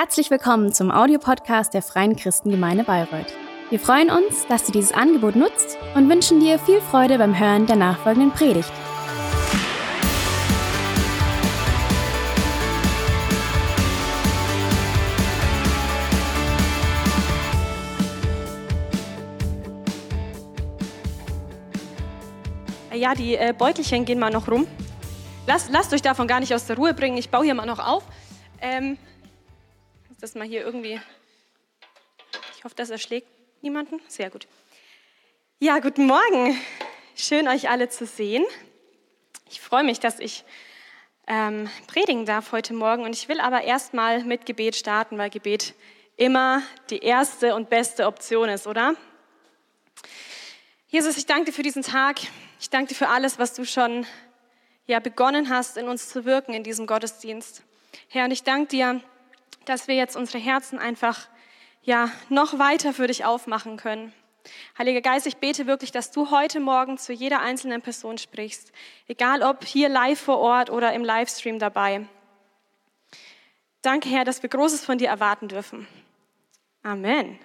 Herzlich willkommen zum Audiopodcast der Freien Christengemeinde Bayreuth. Wir freuen uns, dass du dieses Angebot nutzt und wünschen dir viel Freude beim Hören der nachfolgenden Predigt. Ja, die äh, Beutelchen gehen mal noch rum. Lasst, lasst euch davon gar nicht aus der Ruhe bringen. Ich baue hier mal noch auf. Ähm, das mal hier irgendwie. Ich hoffe, das erschlägt niemanden. Sehr gut. Ja, guten Morgen. Schön, euch alle zu sehen. Ich freue mich, dass ich ähm, predigen darf heute Morgen. Und ich will aber erstmal mit Gebet starten, weil Gebet immer die erste und beste Option ist, oder? Jesus, ich danke dir für diesen Tag. Ich danke dir für alles, was du schon ja, begonnen hast, in uns zu wirken in diesem Gottesdienst. Herr, und ich danke dir, dass wir jetzt unsere Herzen einfach ja, noch weiter für dich aufmachen können. Heiliger Geist, ich bete wirklich, dass du heute Morgen zu jeder einzelnen Person sprichst, egal ob hier live vor Ort oder im Livestream dabei. Danke, Herr, dass wir Großes von dir erwarten dürfen. Amen.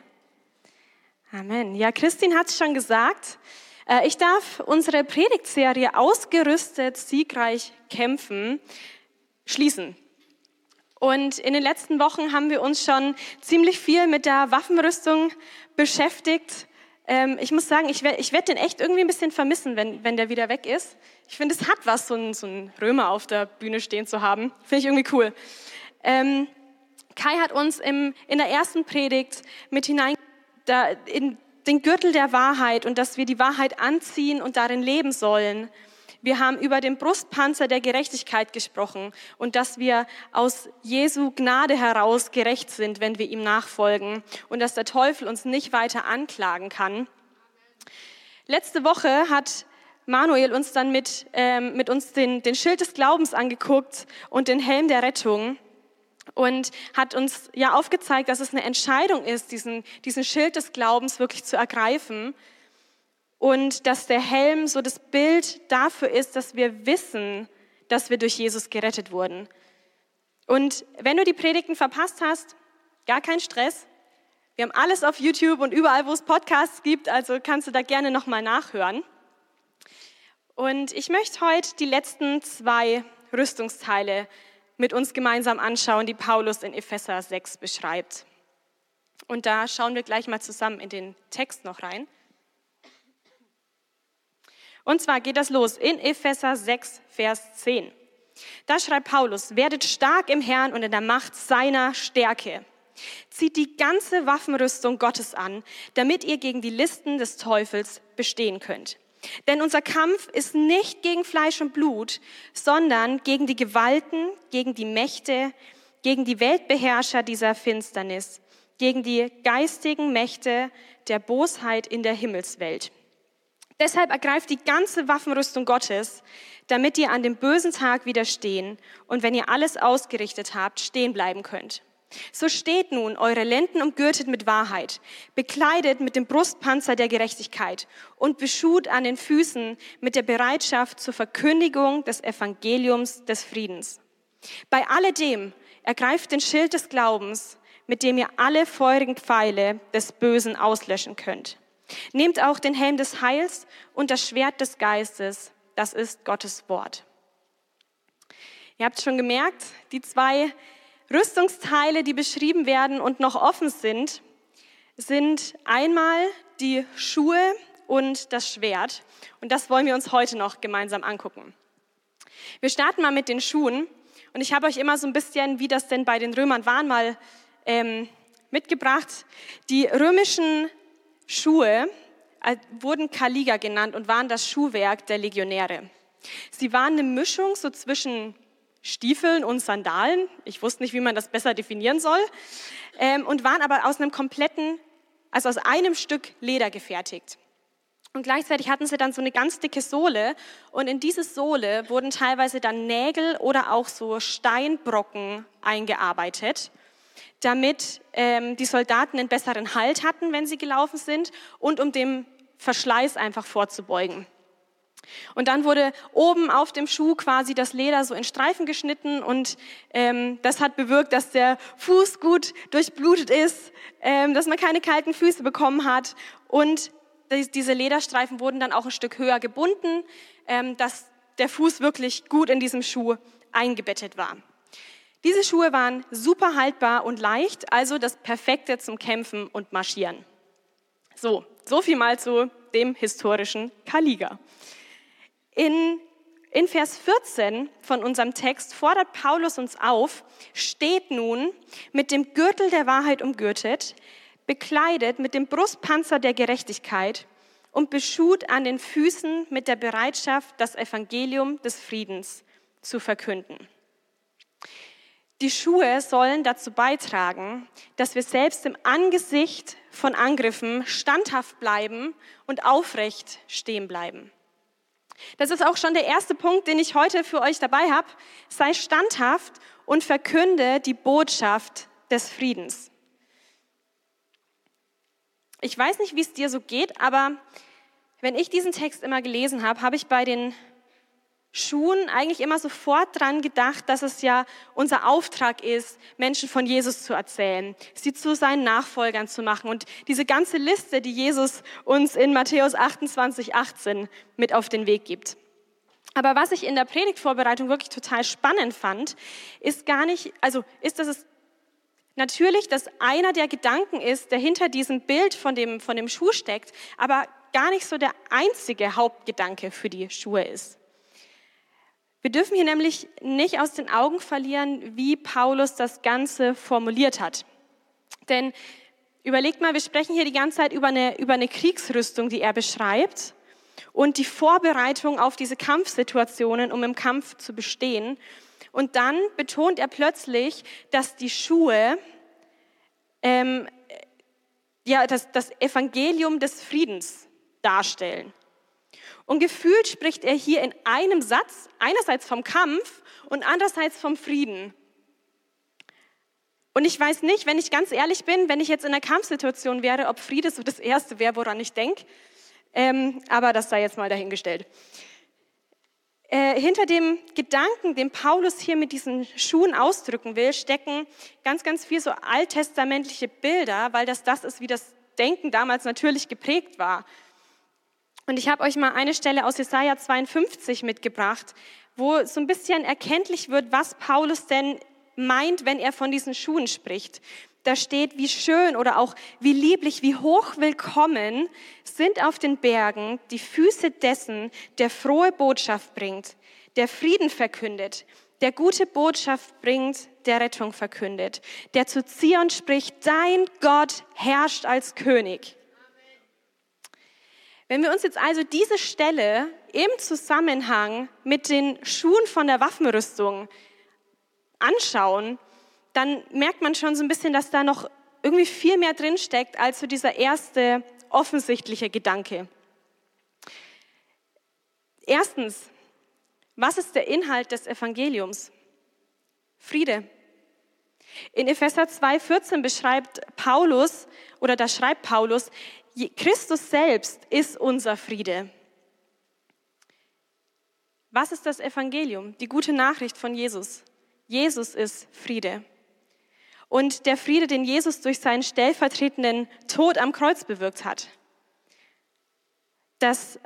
Amen. Ja, Christine hat es schon gesagt. Äh, ich darf unsere Predigtserie Ausgerüstet, siegreich kämpfen schließen. Und in den letzten Wochen haben wir uns schon ziemlich viel mit der Waffenrüstung beschäftigt. Ähm, ich muss sagen, ich werde ich werd den echt irgendwie ein bisschen vermissen, wenn, wenn der wieder weg ist. Ich finde, es hat was, so einen, so Römer auf der Bühne stehen zu haben. Finde ich irgendwie cool. Ähm, Kai hat uns im, in der ersten Predigt mit hinein da, in den Gürtel der Wahrheit und dass wir die Wahrheit anziehen und darin leben sollen. Wir haben über den Brustpanzer der Gerechtigkeit gesprochen und dass wir aus Jesu Gnade heraus gerecht sind, wenn wir ihm nachfolgen und dass der Teufel uns nicht weiter anklagen kann. Letzte Woche hat Manuel uns dann mit, ähm, mit uns den, den Schild des Glaubens angeguckt und den Helm der Rettung und hat uns ja aufgezeigt, dass es eine Entscheidung ist, diesen, diesen Schild des Glaubens wirklich zu ergreifen und dass der Helm so das Bild dafür ist, dass wir wissen, dass wir durch Jesus gerettet wurden. Und wenn du die Predigten verpasst hast, gar kein Stress. Wir haben alles auf YouTube und überall, wo es Podcasts gibt, also kannst du da gerne nochmal nachhören. Und ich möchte heute die letzten zwei Rüstungsteile mit uns gemeinsam anschauen, die Paulus in Epheser 6 beschreibt. Und da schauen wir gleich mal zusammen in den Text noch rein. Und zwar geht das los in Epheser 6, Vers 10. Da schreibt Paulus, werdet stark im Herrn und in der Macht seiner Stärke. Zieht die ganze Waffenrüstung Gottes an, damit ihr gegen die Listen des Teufels bestehen könnt. Denn unser Kampf ist nicht gegen Fleisch und Blut, sondern gegen die Gewalten, gegen die Mächte, gegen die Weltbeherrscher dieser Finsternis, gegen die geistigen Mächte der Bosheit in der Himmelswelt. Deshalb ergreift die ganze Waffenrüstung Gottes, damit ihr an dem bösen Tag widerstehen und wenn ihr alles ausgerichtet habt, stehen bleiben könnt. So steht nun eure Lenden umgürtet mit Wahrheit, bekleidet mit dem Brustpanzer der Gerechtigkeit und beschut an den Füßen mit der Bereitschaft zur Verkündigung des Evangeliums des Friedens. Bei alledem ergreift den Schild des Glaubens, mit dem ihr alle feurigen Pfeile des Bösen auslöschen könnt. Nehmt auch den Helm des Heils und das Schwert des Geistes, das ist Gottes Wort. Ihr habt schon gemerkt, die zwei Rüstungsteile, die beschrieben werden und noch offen sind, sind einmal die Schuhe und das Schwert. Und das wollen wir uns heute noch gemeinsam angucken. Wir starten mal mit den Schuhen. Und ich habe euch immer so ein bisschen, wie das denn bei den Römern war, mal ähm, mitgebracht. Die römischen Schuhe äh, wurden Kaliga genannt und waren das Schuhwerk der Legionäre. Sie waren eine Mischung so zwischen Stiefeln und Sandalen. Ich wusste nicht, wie man das besser definieren soll. Ähm, und waren aber aus einem kompletten, also aus einem Stück Leder gefertigt. Und gleichzeitig hatten sie dann so eine ganz dicke Sohle. Und in diese Sohle wurden teilweise dann Nägel oder auch so Steinbrocken eingearbeitet damit ähm, die Soldaten einen besseren Halt hatten, wenn sie gelaufen sind und um dem Verschleiß einfach vorzubeugen. Und dann wurde oben auf dem Schuh quasi das Leder so in Streifen geschnitten und ähm, das hat bewirkt, dass der Fuß gut durchblutet ist, ähm, dass man keine kalten Füße bekommen hat und diese Lederstreifen wurden dann auch ein Stück höher gebunden, ähm, dass der Fuß wirklich gut in diesem Schuh eingebettet war. Diese Schuhe waren super haltbar und leicht, also das Perfekte zum Kämpfen und Marschieren. So, so viel mal zu dem historischen Kaliga. In, in Vers 14 von unserem Text fordert Paulus uns auf, steht nun mit dem Gürtel der Wahrheit umgürtet, bekleidet mit dem Brustpanzer der Gerechtigkeit und beschut an den Füßen mit der Bereitschaft, das Evangelium des Friedens zu verkünden. Die Schuhe sollen dazu beitragen, dass wir selbst im Angesicht von Angriffen standhaft bleiben und aufrecht stehen bleiben. Das ist auch schon der erste Punkt, den ich heute für euch dabei habe. Sei standhaft und verkünde die Botschaft des Friedens. Ich weiß nicht, wie es dir so geht, aber wenn ich diesen Text immer gelesen habe, habe ich bei den Schuhen eigentlich immer sofort dran gedacht, dass es ja unser Auftrag ist, Menschen von Jesus zu erzählen, sie zu seinen Nachfolgern zu machen und diese ganze Liste, die Jesus uns in Matthäus 28, 18 mit auf den Weg gibt. Aber was ich in der Predigtvorbereitung wirklich total spannend fand, ist gar nicht, also ist, dass es Natürlich, dass einer der Gedanken ist, der hinter diesem Bild von dem, von dem Schuh steckt, aber gar nicht so der einzige Hauptgedanke für die Schuhe ist. Wir dürfen hier nämlich nicht aus den Augen verlieren, wie Paulus das Ganze formuliert hat. Denn überlegt mal, wir sprechen hier die ganze Zeit über eine, über eine Kriegsrüstung, die er beschreibt und die Vorbereitung auf diese Kampfsituationen, um im Kampf zu bestehen. Und dann betont er plötzlich, dass die Schuhe ähm, ja, das, das Evangelium des Friedens darstellen. Und gefühlt spricht er hier in einem Satz einerseits vom Kampf und andererseits vom Frieden. Und ich weiß nicht, wenn ich ganz ehrlich bin, wenn ich jetzt in einer Kampfsituation wäre, ob Friede so das Erste wäre, woran ich denke. Ähm, aber das sei jetzt mal dahingestellt. Äh, hinter dem Gedanken, den Paulus hier mit diesen Schuhen ausdrücken will, stecken ganz, ganz viel so alttestamentliche Bilder, weil das das ist, wie das Denken damals natürlich geprägt war. Und ich habe euch mal eine Stelle aus Jesaja 52 mitgebracht, wo so ein bisschen erkenntlich wird, was Paulus denn meint, wenn er von diesen Schuhen spricht. Da steht, wie schön oder auch wie lieblich, wie hoch willkommen sind auf den Bergen die Füße dessen, der frohe Botschaft bringt, der Frieden verkündet, der gute Botschaft bringt, der Rettung verkündet, der zu Zion spricht, dein Gott herrscht als König. Wenn wir uns jetzt also diese Stelle im Zusammenhang mit den Schuhen von der Waffenrüstung anschauen, dann merkt man schon so ein bisschen, dass da noch irgendwie viel mehr drin steckt als so dieser erste offensichtliche Gedanke. Erstens, was ist der Inhalt des Evangeliums? Friede. In Epheser 2,14 beschreibt Paulus, oder da schreibt Paulus, Christus selbst ist unser Friede. Was ist das Evangelium? Die gute Nachricht von Jesus. Jesus ist Friede. Und der Friede, den Jesus durch seinen stellvertretenden Tod am Kreuz bewirkt hat. Das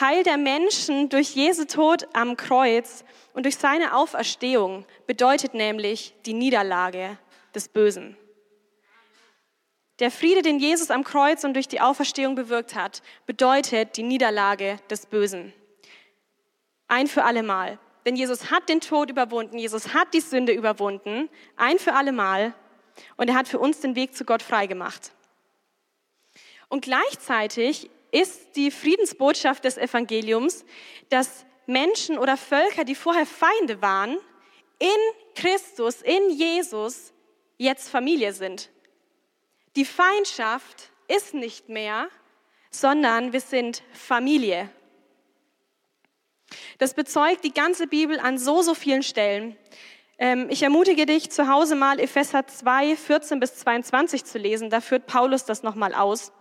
Heil der Menschen durch Jesu Tod am Kreuz und durch seine Auferstehung bedeutet nämlich die Niederlage des Bösen. Der Friede, den Jesus am Kreuz und durch die Auferstehung bewirkt hat, bedeutet die Niederlage des Bösen. Ein für allemal. Denn Jesus hat den Tod überwunden, Jesus hat die Sünde überwunden, ein für allemal. Und er hat für uns den Weg zu Gott freigemacht. Und gleichzeitig ist die Friedensbotschaft des Evangeliums, dass Menschen oder Völker, die vorher Feinde waren, in Christus, in Jesus jetzt Familie sind. Die Feindschaft ist nicht mehr, sondern wir sind Familie. Das bezeugt die ganze Bibel an so, so vielen Stellen. Ähm, ich ermutige dich, zu Hause mal Epheser 2, 14 bis 22 zu lesen. Da führt Paulus das nochmal aus.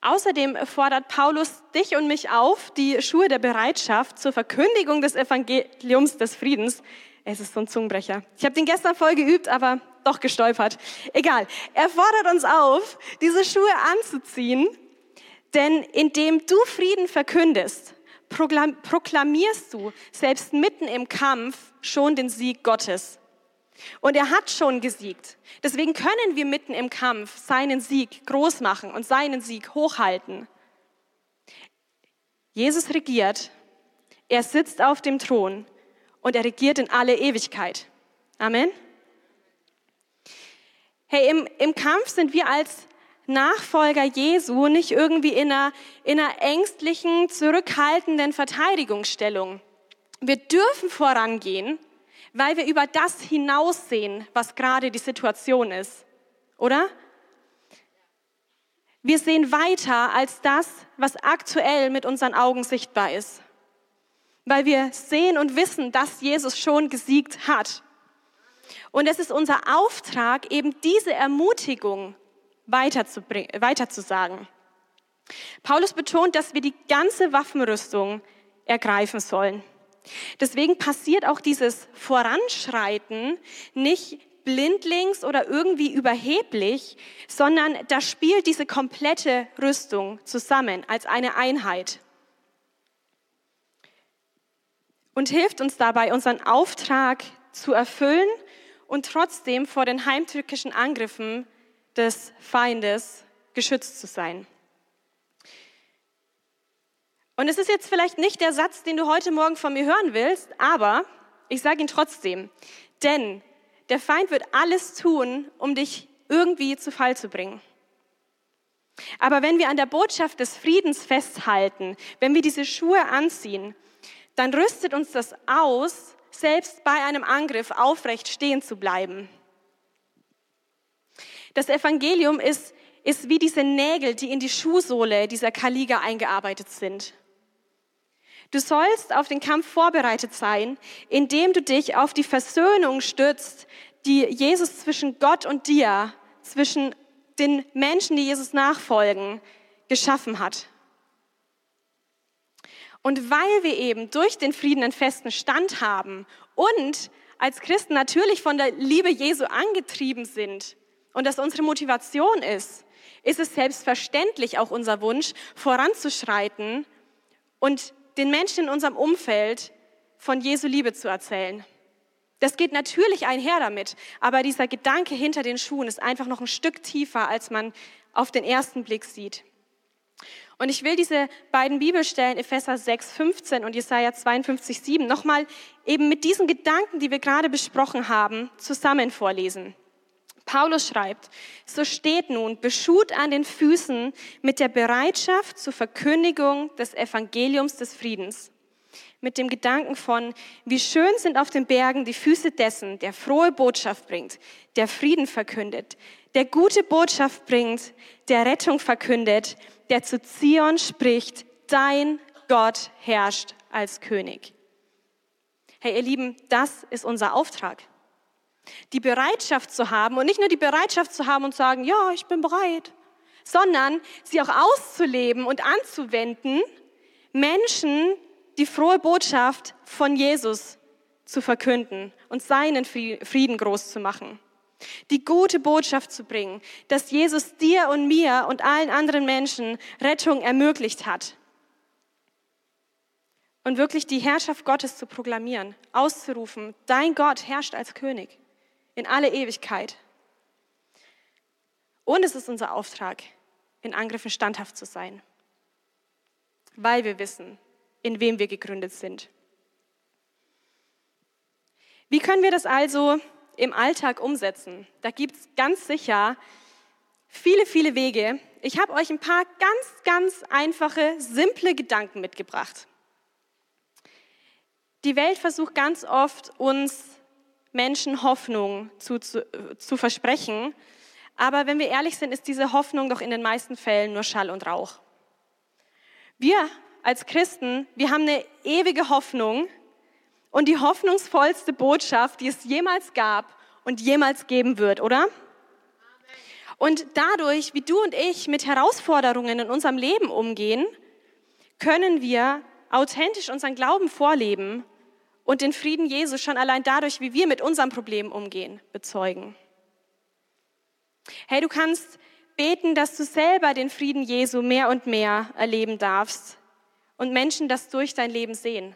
Außerdem fordert Paulus dich und mich auf, die Schuhe der Bereitschaft zur Verkündigung des Evangeliums des Friedens. Es ist so ein Zungenbrecher. Ich habe den gestern voll geübt, aber doch gestolpert. Egal. Er fordert uns auf, diese Schuhe anzuziehen, denn indem du Frieden verkündest, proklamierst du selbst mitten im Kampf schon den Sieg Gottes. Und er hat schon gesiegt. Deswegen können wir mitten im Kampf seinen Sieg groß machen und seinen Sieg hochhalten. Jesus regiert, er sitzt auf dem Thron und er regiert in alle Ewigkeit. Amen. Hey, im, im Kampf sind wir als Nachfolger Jesu nicht irgendwie in einer, in einer ängstlichen, zurückhaltenden Verteidigungsstellung. Wir dürfen vorangehen, weil wir über das hinaussehen, was gerade die Situation ist. Oder? Wir sehen weiter als das, was aktuell mit unseren Augen sichtbar ist. Weil wir sehen und wissen, dass Jesus schon gesiegt hat. Und es ist unser Auftrag, eben diese Ermutigung weiterzusagen. Paulus betont, dass wir die ganze Waffenrüstung ergreifen sollen. Deswegen passiert auch dieses Voranschreiten nicht blindlings oder irgendwie überheblich, sondern da spielt diese komplette Rüstung zusammen als eine Einheit. Und hilft uns dabei, unseren Auftrag zu erfüllen und trotzdem vor den heimtückischen Angriffen des Feindes geschützt zu sein. Und es ist jetzt vielleicht nicht der Satz, den du heute Morgen von mir hören willst, aber ich sage ihn trotzdem. Denn der Feind wird alles tun, um dich irgendwie zu Fall zu bringen. Aber wenn wir an der Botschaft des Friedens festhalten, wenn wir diese Schuhe anziehen, dann rüstet uns das aus, selbst bei einem Angriff aufrecht stehen zu bleiben. Das Evangelium ist, ist wie diese Nägel, die in die Schuhsohle dieser Kaliga eingearbeitet sind. Du sollst auf den Kampf vorbereitet sein, indem du dich auf die Versöhnung stützt, die Jesus zwischen Gott und dir, zwischen den Menschen, die Jesus nachfolgen, geschaffen hat. Und weil wir eben durch den Frieden einen festen Stand haben und als Christen natürlich von der Liebe Jesu angetrieben sind und das unsere Motivation ist, ist es selbstverständlich auch unser Wunsch, voranzuschreiten und den Menschen in unserem Umfeld von Jesu Liebe zu erzählen. Das geht natürlich einher damit, aber dieser Gedanke hinter den Schuhen ist einfach noch ein Stück tiefer, als man auf den ersten Blick sieht. Und ich will diese beiden Bibelstellen, Epheser 6, 15 und Jesaja 52, 7, nochmal eben mit diesen Gedanken, die wir gerade besprochen haben, zusammen vorlesen. Paulus schreibt, so steht nun beschut an den Füßen mit der Bereitschaft zur Verkündigung des Evangeliums des Friedens. Mit dem Gedanken von, wie schön sind auf den Bergen die Füße dessen, der frohe Botschaft bringt, der Frieden verkündet, der gute Botschaft bringt, der Rettung verkündet, der zu Zion spricht, dein Gott herrscht als König. Hey, ihr Lieben, das ist unser Auftrag die Bereitschaft zu haben und nicht nur die Bereitschaft zu haben und zu sagen, ja, ich bin bereit, sondern sie auch auszuleben und anzuwenden, Menschen die frohe Botschaft von Jesus zu verkünden und seinen Frieden groß zu machen. Die gute Botschaft zu bringen, dass Jesus dir und mir und allen anderen Menschen Rettung ermöglicht hat. Und wirklich die Herrschaft Gottes zu proklamieren, auszurufen, dein Gott herrscht als König in alle Ewigkeit. Und es ist unser Auftrag, in Angriffen standhaft zu sein, weil wir wissen, in wem wir gegründet sind. Wie können wir das also im Alltag umsetzen? Da gibt es ganz sicher viele, viele Wege. Ich habe euch ein paar ganz, ganz einfache, simple Gedanken mitgebracht. Die Welt versucht ganz oft, uns Menschen Hoffnung zu, zu, zu versprechen. Aber wenn wir ehrlich sind, ist diese Hoffnung doch in den meisten Fällen nur Schall und Rauch. Wir als Christen, wir haben eine ewige Hoffnung und die hoffnungsvollste Botschaft, die es jemals gab und jemals geben wird, oder? Und dadurch, wie du und ich mit Herausforderungen in unserem Leben umgehen, können wir authentisch unseren Glauben vorleben und den Frieden Jesu schon allein dadurch, wie wir mit unserem Problem umgehen, bezeugen. Hey, du kannst beten, dass du selber den Frieden Jesu mehr und mehr erleben darfst und Menschen das durch dein Leben sehen.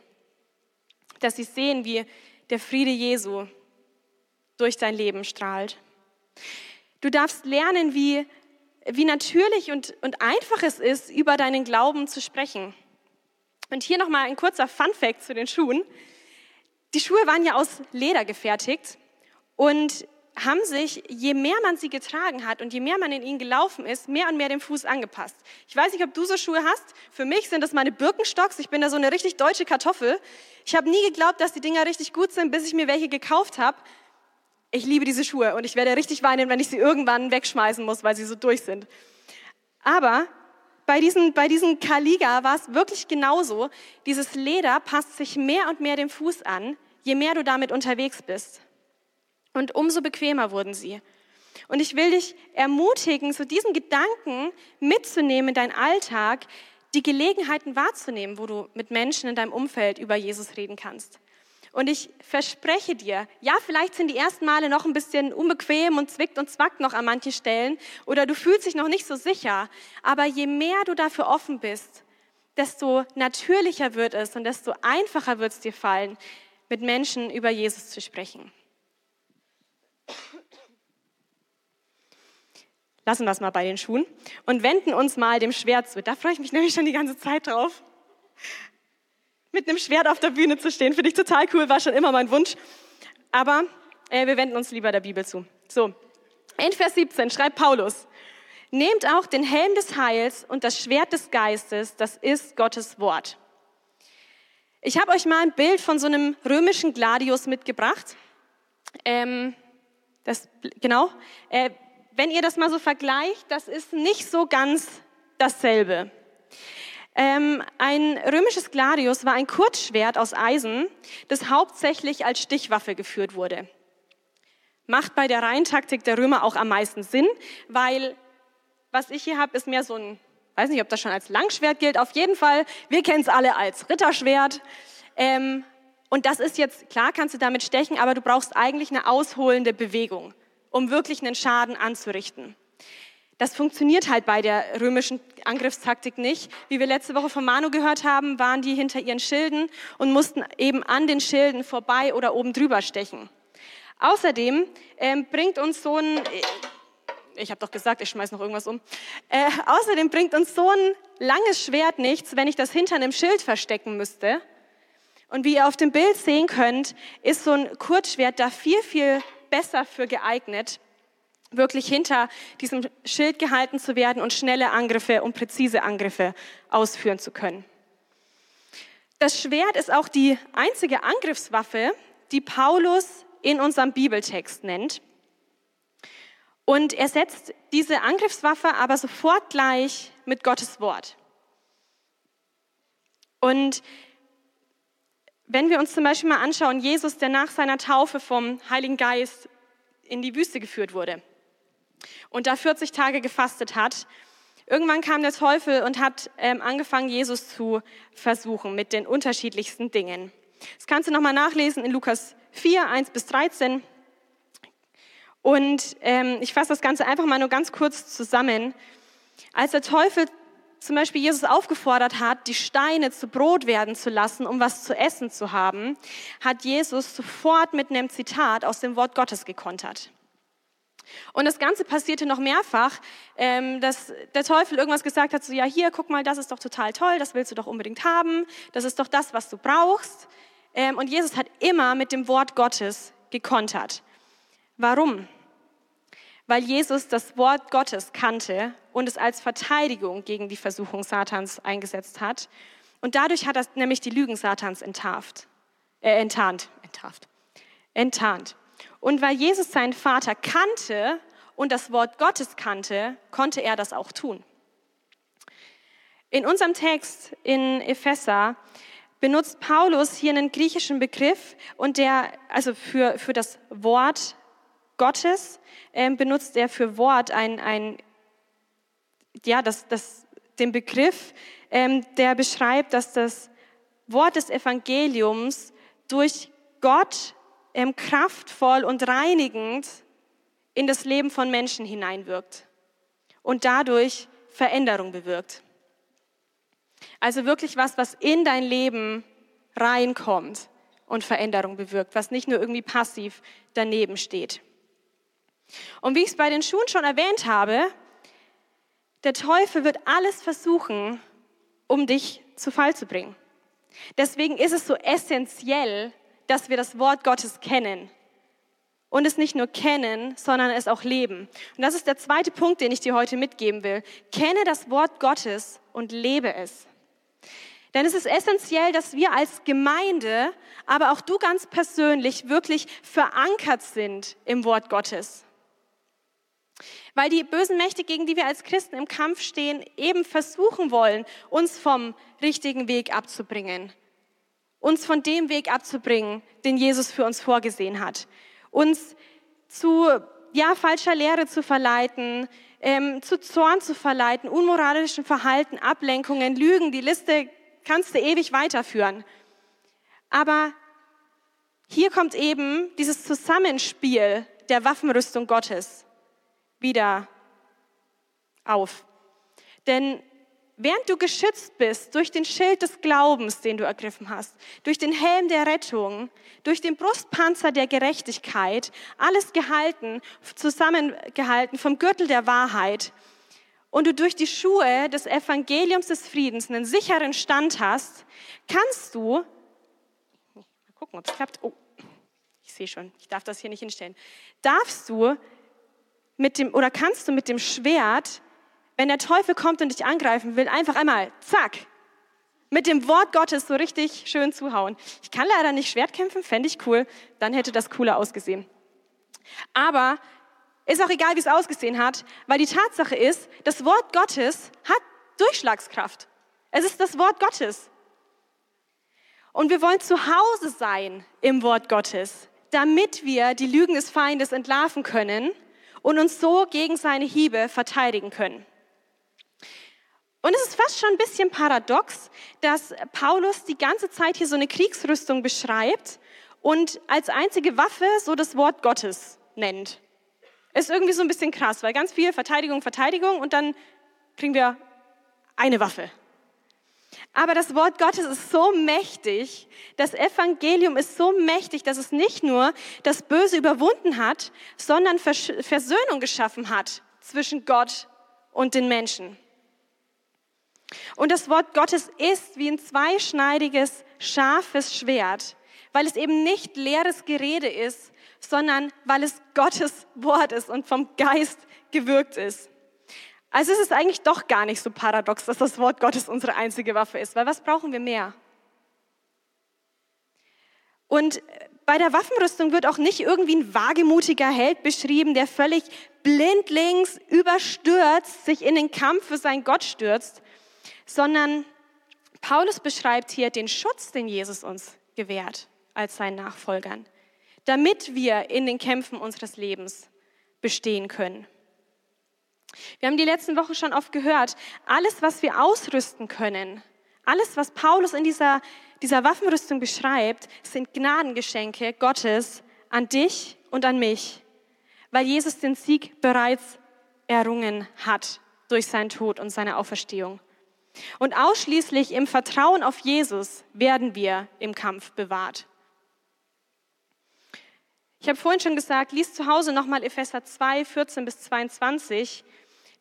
Dass sie sehen, wie der Friede Jesu durch dein Leben strahlt. Du darfst lernen, wie, wie natürlich und, und einfach es ist, über deinen Glauben zu sprechen. Und hier nochmal ein kurzer Fun-Fact zu den Schuhen. Die Schuhe waren ja aus Leder gefertigt und haben sich, je mehr man sie getragen hat und je mehr man in ihnen gelaufen ist, mehr und mehr dem Fuß angepasst. Ich weiß nicht, ob du so Schuhe hast. Für mich sind das meine Birkenstocks. Ich bin da so eine richtig deutsche Kartoffel. Ich habe nie geglaubt, dass die Dinger richtig gut sind, bis ich mir welche gekauft habe. Ich liebe diese Schuhe und ich werde richtig weinen, wenn ich sie irgendwann wegschmeißen muss, weil sie so durch sind. Aber bei diesen, bei diesen Kaliga war es wirklich genauso. Dieses Leder passt sich mehr und mehr dem Fuß an, je mehr du damit unterwegs bist. Und umso bequemer wurden sie. Und ich will dich ermutigen, so diesen Gedanken mitzunehmen in deinen Alltag, die Gelegenheiten wahrzunehmen, wo du mit Menschen in deinem Umfeld über Jesus reden kannst. Und ich verspreche dir, ja, vielleicht sind die ersten Male noch ein bisschen unbequem und zwickt und zwackt noch an manchen Stellen oder du fühlst dich noch nicht so sicher, aber je mehr du dafür offen bist, desto natürlicher wird es und desto einfacher wird es dir fallen, mit Menschen über Jesus zu sprechen. Lassen wir es mal bei den Schuhen und wenden uns mal dem Schwert zu. Da freue ich mich nämlich schon die ganze Zeit drauf. Mit einem Schwert auf der Bühne zu stehen, finde ich total cool, war schon immer mein Wunsch. Aber äh, wir wenden uns lieber der Bibel zu. So, in Vers 17 schreibt Paulus, nehmt auch den Helm des Heils und das Schwert des Geistes, das ist Gottes Wort. Ich habe euch mal ein Bild von so einem römischen Gladius mitgebracht. Ähm, das, genau. Äh, wenn ihr das mal so vergleicht, das ist nicht so ganz dasselbe. Ähm, ein römisches Gladius war ein Kurzschwert aus Eisen, das hauptsächlich als Stichwaffe geführt wurde. Macht bei der Reihentaktik der Römer auch am meisten Sinn, weil was ich hier habe, ist mehr so ein, weiß nicht, ob das schon als Langschwert gilt, auf jeden Fall, wir kennen es alle als Ritterschwert. Ähm, und das ist jetzt, klar kannst du damit stechen, aber du brauchst eigentlich eine ausholende Bewegung, um wirklich einen Schaden anzurichten. Das funktioniert halt bei der römischen Angriffstaktik nicht. Wie wir letzte Woche von Manu gehört haben, waren die hinter ihren Schilden und mussten eben an den Schilden vorbei oder oben drüber stechen. Außerdem ähm, bringt uns so ein, ich habe doch gesagt, ich schmeiß noch irgendwas um. Äh, außerdem bringt uns so ein langes Schwert nichts, wenn ich das hinter einem Schild verstecken müsste, und wie ihr auf dem Bild sehen könnt, ist so ein Kurzschwert da viel, viel besser für geeignet, wirklich hinter diesem Schild gehalten zu werden und schnelle Angriffe und präzise Angriffe ausführen zu können. Das Schwert ist auch die einzige Angriffswaffe, die Paulus in unserem Bibeltext nennt. Und er setzt diese Angriffswaffe aber sofort gleich mit Gottes Wort. Und wenn wir uns zum Beispiel mal anschauen, Jesus, der nach seiner Taufe vom Heiligen Geist in die Wüste geführt wurde und da 40 Tage gefastet hat, irgendwann kam der Teufel und hat ähm, angefangen, Jesus zu versuchen mit den unterschiedlichsten Dingen. Das kannst du nochmal nachlesen in Lukas 4, 1 bis 13. Und ähm, ich fasse das Ganze einfach mal nur ganz kurz zusammen. Als der Teufel zum Beispiel Jesus aufgefordert hat, die Steine zu Brot werden zu lassen, um was zu essen zu haben, hat Jesus sofort mit einem Zitat aus dem Wort Gottes gekontert. Und das Ganze passierte noch mehrfach, ähm, dass der Teufel irgendwas gesagt hat, so ja hier, guck mal, das ist doch total toll, das willst du doch unbedingt haben, das ist doch das, was du brauchst. Ähm, und Jesus hat immer mit dem Wort Gottes gekontert. Warum? Weil Jesus das Wort Gottes kannte und es als Verteidigung gegen die Versuchung Satans eingesetzt hat. Und dadurch hat er nämlich die Lügen Satans enttarft, äh, enttarnt, enttarft, enttarnt. Und weil Jesus seinen Vater kannte und das Wort Gottes kannte, konnte er das auch tun. In unserem Text in Epheser benutzt Paulus hier einen griechischen Begriff und der, also für, für das Wort Gottes ähm, benutzt er für Wort ein, ein ja, das, das, den Begriff, ähm, der beschreibt, dass das Wort des Evangeliums durch Gott ähm, kraftvoll und reinigend in das Leben von Menschen hineinwirkt und dadurch Veränderung bewirkt. Also wirklich was, was in dein Leben reinkommt und Veränderung bewirkt, was nicht nur irgendwie passiv daneben steht. Und wie ich es bei den Schuhen schon erwähnt habe, der Teufel wird alles versuchen, um dich zu Fall zu bringen. Deswegen ist es so essentiell, dass wir das Wort Gottes kennen. Und es nicht nur kennen, sondern es auch leben. Und das ist der zweite Punkt, den ich dir heute mitgeben will. Kenne das Wort Gottes und lebe es. Denn es ist essentiell, dass wir als Gemeinde, aber auch du ganz persönlich wirklich verankert sind im Wort Gottes. Weil die bösen Mächte, gegen die wir als Christen im Kampf stehen, eben versuchen wollen, uns vom richtigen Weg abzubringen. Uns von dem Weg abzubringen, den Jesus für uns vorgesehen hat. Uns zu ja, falscher Lehre zu verleiten, ähm, zu Zorn zu verleiten, unmoralischen Verhalten, Ablenkungen, Lügen, die Liste kannst du ewig weiterführen. Aber hier kommt eben dieses Zusammenspiel der Waffenrüstung Gottes wieder auf. Denn während du geschützt bist durch den Schild des Glaubens, den du ergriffen hast, durch den Helm der Rettung, durch den Brustpanzer der Gerechtigkeit, alles gehalten, zusammengehalten vom Gürtel der Wahrheit, und du durch die Schuhe des Evangeliums des Friedens einen sicheren Stand hast, kannst du, mal gucken, ob es klappt, oh, ich sehe schon, ich darf das hier nicht hinstellen, darfst du mit dem, oder kannst du mit dem Schwert, wenn der Teufel kommt und dich angreifen will, einfach einmal, zack, mit dem Wort Gottes so richtig schön zuhauen. Ich kann leider nicht Schwert kämpfen, fände ich cool, dann hätte das cooler ausgesehen. Aber ist auch egal, wie es ausgesehen hat, weil die Tatsache ist, das Wort Gottes hat Durchschlagskraft. Es ist das Wort Gottes. Und wir wollen zu Hause sein im Wort Gottes, damit wir die Lügen des Feindes entlarven können und uns so gegen seine Hiebe verteidigen können. Und es ist fast schon ein bisschen paradox, dass Paulus die ganze Zeit hier so eine Kriegsrüstung beschreibt und als einzige Waffe so das Wort Gottes nennt. Ist irgendwie so ein bisschen krass, weil ganz viel Verteidigung, Verteidigung und dann kriegen wir eine Waffe. Aber das Wort Gottes ist so mächtig, das Evangelium ist so mächtig, dass es nicht nur das Böse überwunden hat, sondern Versöhnung geschaffen hat zwischen Gott und den Menschen. Und das Wort Gottes ist wie ein zweischneidiges, scharfes Schwert, weil es eben nicht leeres Gerede ist, sondern weil es Gottes Wort ist und vom Geist gewirkt ist. Also es ist eigentlich doch gar nicht so paradox, dass das Wort Gottes unsere einzige Waffe ist, weil was brauchen wir mehr? Und bei der Waffenrüstung wird auch nicht irgendwie ein wagemutiger Held beschrieben, der völlig blindlings überstürzt sich in den Kampf für seinen Gott stürzt, sondern Paulus beschreibt hier den Schutz, den Jesus uns gewährt als seinen Nachfolgern, damit wir in den Kämpfen unseres Lebens bestehen können. Wir haben die letzten Wochen schon oft gehört, alles, was wir ausrüsten können, alles, was Paulus in dieser, dieser Waffenrüstung beschreibt, sind Gnadengeschenke Gottes an dich und an mich, weil Jesus den Sieg bereits errungen hat durch seinen Tod und seine Auferstehung. Und ausschließlich im Vertrauen auf Jesus werden wir im Kampf bewahrt. Ich habe vorhin schon gesagt, lies zu Hause nochmal Epheser 2, 14 bis 22.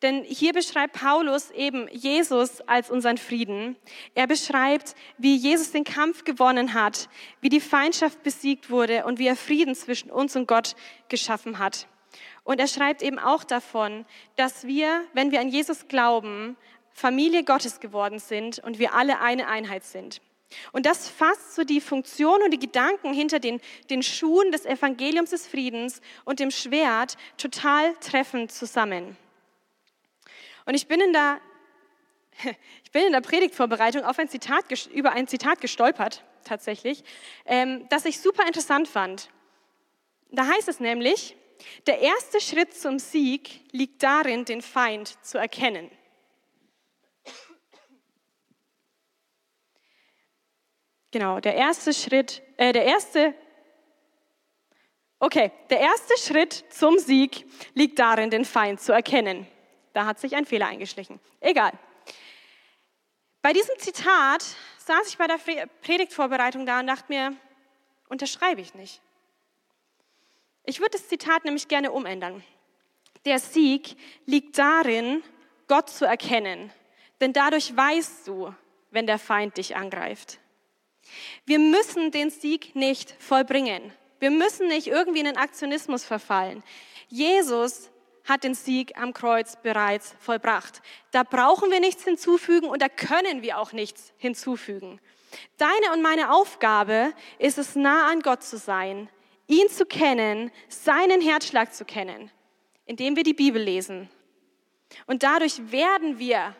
Denn hier beschreibt Paulus eben Jesus als unseren Frieden. Er beschreibt, wie Jesus den Kampf gewonnen hat, wie die Feindschaft besiegt wurde und wie er Frieden zwischen uns und Gott geschaffen hat. Und er schreibt eben auch davon, dass wir, wenn wir an Jesus glauben, Familie Gottes geworden sind und wir alle eine Einheit sind. Und das fasst so die Funktion und die Gedanken hinter den, den Schuhen des Evangeliums des Friedens und dem Schwert total treffend zusammen. Und ich bin in der, ich bin in der Predigtvorbereitung auf ein Zitat, über ein Zitat gestolpert, tatsächlich, ähm, das ich super interessant fand. Da heißt es nämlich, Der erste Schritt zum Sieg liegt darin, den Feind zu erkennen. Genau, der erste Schritt, äh, der erste, okay, der erste Schritt zum Sieg liegt darin, den Feind zu erkennen. Da hat sich ein Fehler eingeschlichen. Egal. Bei diesem Zitat saß ich bei der Predigtvorbereitung da und dachte mir, unterschreibe ich nicht. Ich würde das Zitat nämlich gerne umändern. Der Sieg liegt darin, Gott zu erkennen, denn dadurch weißt du, wenn der Feind dich angreift. Wir müssen den Sieg nicht vollbringen. Wir müssen nicht irgendwie in den Aktionismus verfallen. Jesus hat den Sieg am Kreuz bereits vollbracht. Da brauchen wir nichts hinzufügen und da können wir auch nichts hinzufügen. Deine und meine Aufgabe ist es, nah an Gott zu sein, ihn zu kennen, seinen Herzschlag zu kennen, indem wir die Bibel lesen. Und dadurch werden wir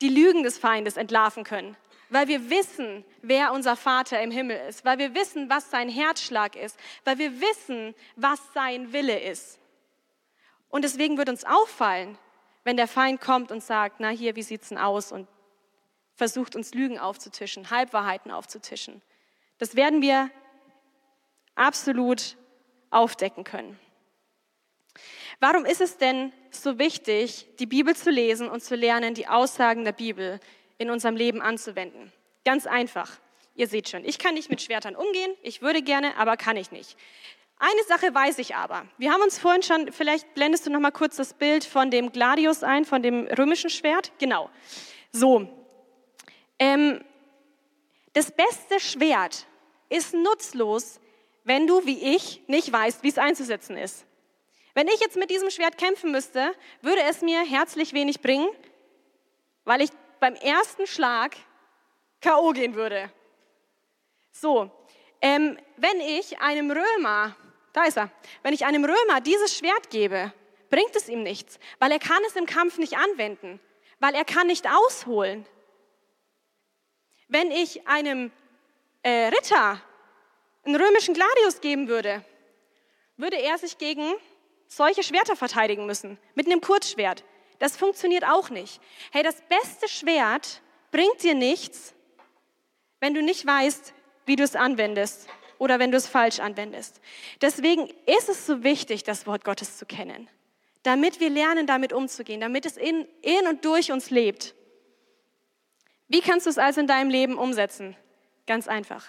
die Lügen des Feindes entlarven können, weil wir wissen, wer unser Vater im Himmel ist, weil wir wissen, was sein Herzschlag ist, weil wir wissen, was sein Wille ist. Und deswegen wird uns auffallen, wenn der Feind kommt und sagt, na hier, wie sieht's denn aus? Und versucht uns Lügen aufzutischen, Halbwahrheiten aufzutischen. Das werden wir absolut aufdecken können. Warum ist es denn so wichtig, die Bibel zu lesen und zu lernen, die Aussagen der Bibel in unserem Leben anzuwenden? Ganz einfach. Ihr seht schon, ich kann nicht mit Schwertern umgehen, ich würde gerne, aber kann ich nicht. Eine Sache weiß ich aber. Wir haben uns vorhin schon, vielleicht blendest du noch mal kurz das Bild von dem Gladius ein, von dem römischen Schwert. Genau. So. Ähm, das beste Schwert ist nutzlos, wenn du wie ich nicht weißt, wie es einzusetzen ist. Wenn ich jetzt mit diesem Schwert kämpfen müsste, würde es mir herzlich wenig bringen, weil ich beim ersten Schlag K.O. gehen würde. So, ähm, wenn ich einem Römer da ist er. Wenn ich einem Römer dieses Schwert gebe, bringt es ihm nichts, weil er kann es im Kampf nicht anwenden, weil er kann nicht ausholen. Wenn ich einem äh, Ritter einen römischen Gladius geben würde, würde er sich gegen solche Schwerter verteidigen müssen, mit einem Kurzschwert. Das funktioniert auch nicht. Hey, das beste Schwert bringt dir nichts, wenn du nicht weißt, wie du es anwendest oder wenn du es falsch anwendest. Deswegen ist es so wichtig, das Wort Gottes zu kennen, damit wir lernen, damit umzugehen, damit es in, in und durch uns lebt. Wie kannst du es also in deinem Leben umsetzen? Ganz einfach.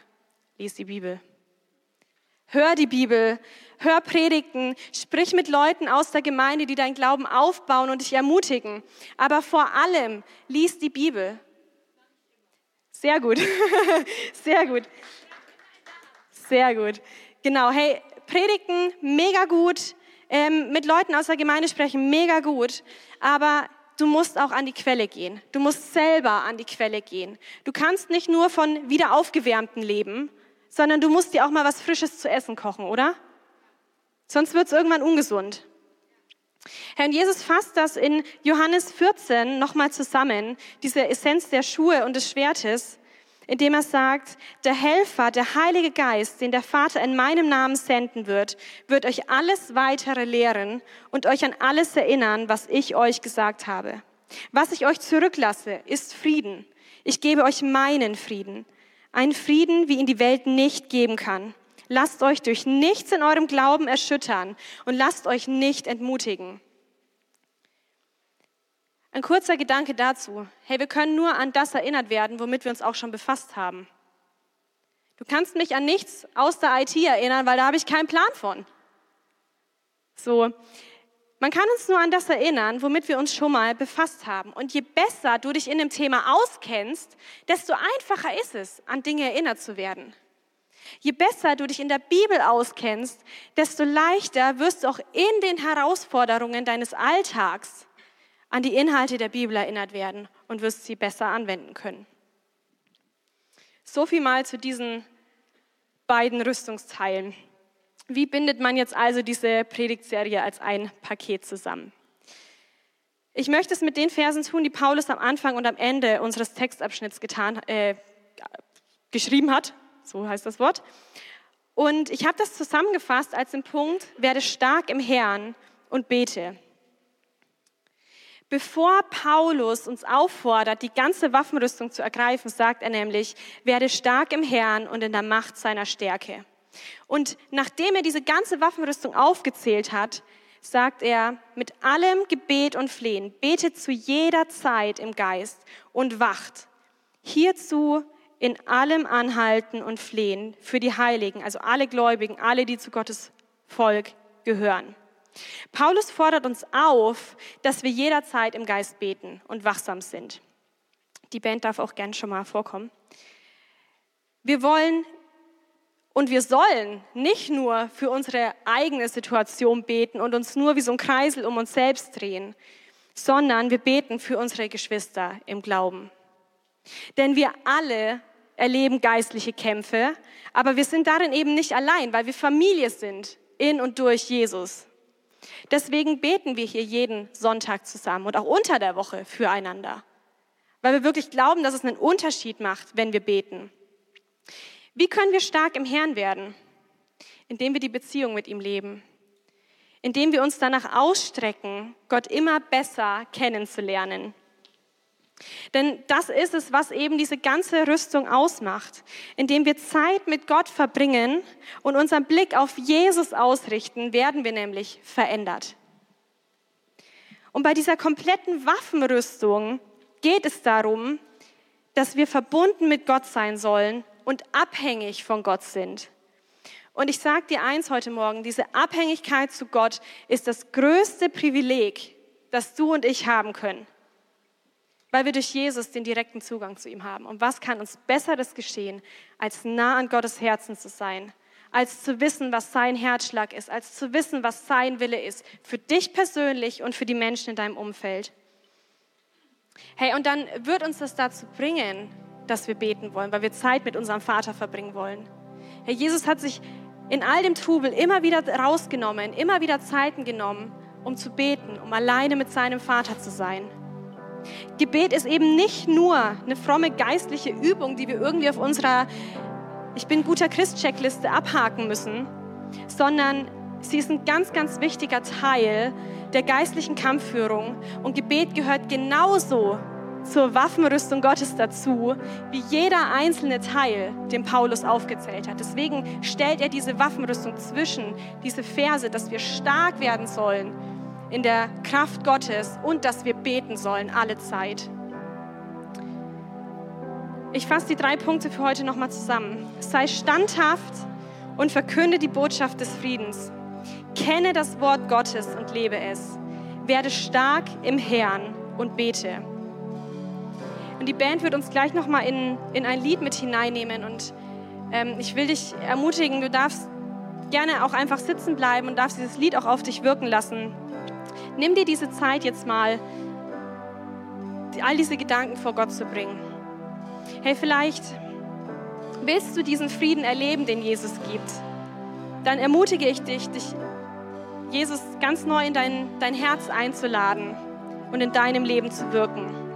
Lies die Bibel. Hör die Bibel, hör Predigten, sprich mit Leuten aus der Gemeinde, die deinen Glauben aufbauen und dich ermutigen. Aber vor allem lies die Bibel. Sehr gut, sehr gut. Sehr gut. Genau, hey, Predigen, mega gut. Ähm, mit Leuten aus der Gemeinde sprechen, mega gut. Aber du musst auch an die Quelle gehen. Du musst selber an die Quelle gehen. Du kannst nicht nur von wieder aufgewärmten leben, sondern du musst dir auch mal was Frisches zu essen kochen, oder? Sonst wird es irgendwann ungesund. Herr Jesus fasst das in Johannes 14 nochmal zusammen, diese Essenz der Schuhe und des Schwertes indem er sagt, der Helfer, der Heilige Geist, den der Vater in meinem Namen senden wird, wird euch alles weitere lehren und euch an alles erinnern, was ich euch gesagt habe. Was ich euch zurücklasse, ist Frieden. Ich gebe euch meinen Frieden. Einen Frieden, wie ihn die Welt nicht geben kann. Lasst euch durch nichts in eurem Glauben erschüttern und lasst euch nicht entmutigen. Ein kurzer Gedanke dazu. Hey, wir können nur an das erinnert werden, womit wir uns auch schon befasst haben. Du kannst mich an nichts aus der IT erinnern, weil da habe ich keinen Plan von. So, man kann uns nur an das erinnern, womit wir uns schon mal befasst haben. Und je besser du dich in dem Thema auskennst, desto einfacher ist es, an Dinge erinnert zu werden. Je besser du dich in der Bibel auskennst, desto leichter wirst du auch in den Herausforderungen deines Alltags an die Inhalte der Bibel erinnert werden und wirst sie besser anwenden können. So viel mal zu diesen beiden Rüstungsteilen. Wie bindet man jetzt also diese Predigtserie als ein Paket zusammen? Ich möchte es mit den Versen tun, die Paulus am Anfang und am Ende unseres Textabschnitts getan, äh, geschrieben hat, so heißt das Wort. Und ich habe das zusammengefasst als den Punkt, werde stark im Herrn und bete. Bevor Paulus uns auffordert, die ganze Waffenrüstung zu ergreifen, sagt er nämlich, werde stark im Herrn und in der Macht seiner Stärke. Und nachdem er diese ganze Waffenrüstung aufgezählt hat, sagt er, mit allem Gebet und Flehen, betet zu jeder Zeit im Geist und wacht. Hierzu in allem Anhalten und Flehen für die Heiligen, also alle Gläubigen, alle, die zu Gottes Volk gehören. Paulus fordert uns auf, dass wir jederzeit im Geist beten und wachsam sind. Die Band darf auch gern schon mal vorkommen. Wir wollen und wir sollen nicht nur für unsere eigene Situation beten und uns nur wie so ein Kreisel um uns selbst drehen, sondern wir beten für unsere Geschwister im Glauben. Denn wir alle erleben geistliche Kämpfe, aber wir sind darin eben nicht allein, weil wir Familie sind in und durch Jesus. Deswegen beten wir hier jeden Sonntag zusammen und auch unter der Woche füreinander, weil wir wirklich glauben, dass es einen Unterschied macht, wenn wir beten. Wie können wir stark im Herrn werden? Indem wir die Beziehung mit ihm leben, indem wir uns danach ausstrecken, Gott immer besser kennenzulernen denn das ist es, was eben diese ganze Rüstung ausmacht. Indem wir Zeit mit Gott verbringen und unseren Blick auf Jesus ausrichten, werden wir nämlich verändert. Und bei dieser kompletten Waffenrüstung geht es darum, dass wir verbunden mit Gott sein sollen und abhängig von Gott sind. Und ich sage dir eins heute Morgen, diese Abhängigkeit zu Gott ist das größte Privileg, das du und ich haben können weil wir durch Jesus den direkten Zugang zu ihm haben. Und was kann uns Besseres geschehen, als nah an Gottes Herzen zu sein, als zu wissen, was sein Herzschlag ist, als zu wissen, was sein Wille ist, für dich persönlich und für die Menschen in deinem Umfeld. Hey, und dann wird uns das dazu bringen, dass wir beten wollen, weil wir Zeit mit unserem Vater verbringen wollen. Herr, Jesus hat sich in all dem Trubel immer wieder rausgenommen, immer wieder Zeiten genommen, um zu beten, um alleine mit seinem Vater zu sein. Gebet ist eben nicht nur eine fromme geistliche Übung, die wir irgendwie auf unserer Ich bin guter Christ-Checkliste abhaken müssen, sondern sie ist ein ganz, ganz wichtiger Teil der geistlichen Kampfführung. Und Gebet gehört genauso zur Waffenrüstung Gottes dazu, wie jeder einzelne Teil, den Paulus aufgezählt hat. Deswegen stellt er diese Waffenrüstung zwischen diese Verse, dass wir stark werden sollen in der Kraft Gottes und dass wir beten sollen alle Zeit. Ich fasse die drei Punkte für heute nochmal zusammen. Sei standhaft und verkünde die Botschaft des Friedens. Kenne das Wort Gottes und lebe es. Werde stark im Herrn und bete. Und die Band wird uns gleich nochmal in, in ein Lied mit hineinnehmen. Und ähm, ich will dich ermutigen, du darfst gerne auch einfach sitzen bleiben und darfst dieses Lied auch auf dich wirken lassen. Nimm dir diese Zeit jetzt mal, all diese Gedanken vor Gott zu bringen. Hey, vielleicht willst du diesen Frieden erleben, den Jesus gibt. Dann ermutige ich dich, dich Jesus ganz neu in dein, dein Herz einzuladen und in deinem Leben zu wirken.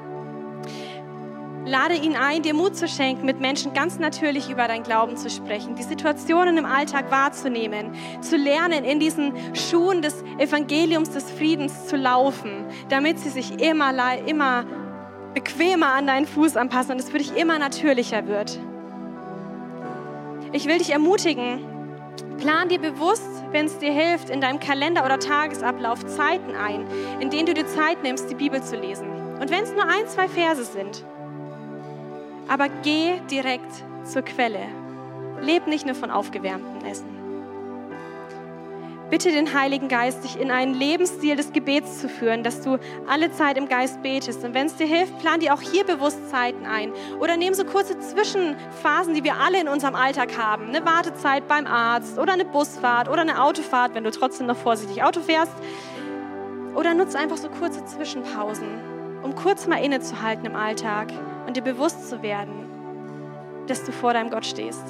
Lade ihn ein, dir Mut zu schenken, mit Menschen ganz natürlich über dein Glauben zu sprechen, die Situationen im Alltag wahrzunehmen, zu lernen, in diesen Schuhen des Evangeliums des Friedens zu laufen, damit sie sich immer, immer bequemer an deinen Fuß anpassen und es für dich immer natürlicher wird. Ich will dich ermutigen, plan dir bewusst, wenn es dir hilft, in deinem Kalender oder Tagesablauf Zeiten ein, in denen du dir Zeit nimmst, die Bibel zu lesen. Und wenn es nur ein, zwei Verse sind, aber geh direkt zur Quelle. Leb nicht nur von aufgewärmtem Essen. Bitte den Heiligen Geist, dich in einen Lebensstil des Gebets zu führen, dass du alle Zeit im Geist betest. Und wenn es dir hilft, plan dir auch hier bewusst Zeiten ein. Oder nimm so kurze Zwischenphasen, die wir alle in unserem Alltag haben. Eine Wartezeit beim Arzt oder eine Busfahrt oder eine Autofahrt, wenn du trotzdem noch vorsichtig Auto fährst. Oder nutze einfach so kurze Zwischenpausen, um kurz mal innezuhalten im Alltag und dir bewusst zu werden, dass du vor deinem Gott stehst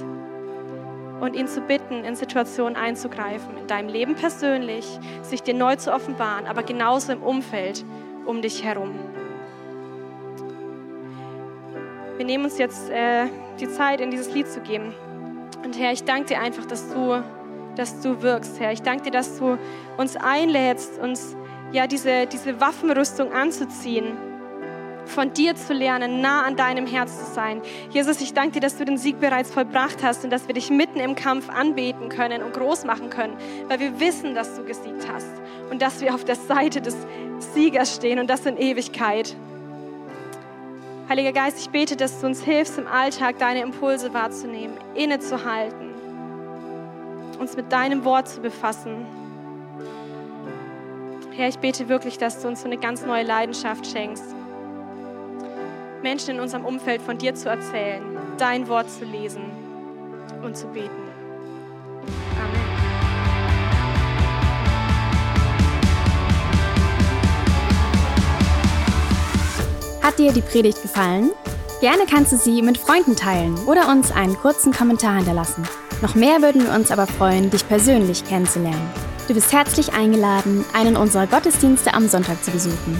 und ihn zu bitten, in Situationen einzugreifen, in deinem Leben persönlich, sich dir neu zu offenbaren, aber genauso im Umfeld um dich herum. Wir nehmen uns jetzt äh, die Zeit, in dieses Lied zu gehen. Und Herr, ich danke dir einfach, dass du, dass du wirkst, Herr. Ich danke dir, dass du uns einlädst, uns ja diese, diese Waffenrüstung anzuziehen von dir zu lernen, nah an deinem Herz zu sein. Jesus, ich danke dir, dass du den Sieg bereits vollbracht hast und dass wir dich mitten im Kampf anbeten können und groß machen können, weil wir wissen, dass du gesiegt hast und dass wir auf der Seite des Siegers stehen und das in Ewigkeit. Heiliger Geist, ich bete, dass du uns hilfst, im Alltag deine Impulse wahrzunehmen, innezuhalten, uns mit deinem Wort zu befassen. Herr, ich bete wirklich, dass du uns so eine ganz neue Leidenschaft schenkst Menschen in unserem Umfeld von dir zu erzählen, dein Wort zu lesen und zu beten. Amen. Hat dir die Predigt gefallen? Gerne kannst du sie mit Freunden teilen oder uns einen kurzen Kommentar hinterlassen. Noch mehr würden wir uns aber freuen, dich persönlich kennenzulernen. Du bist herzlich eingeladen, einen unserer Gottesdienste am Sonntag zu besuchen.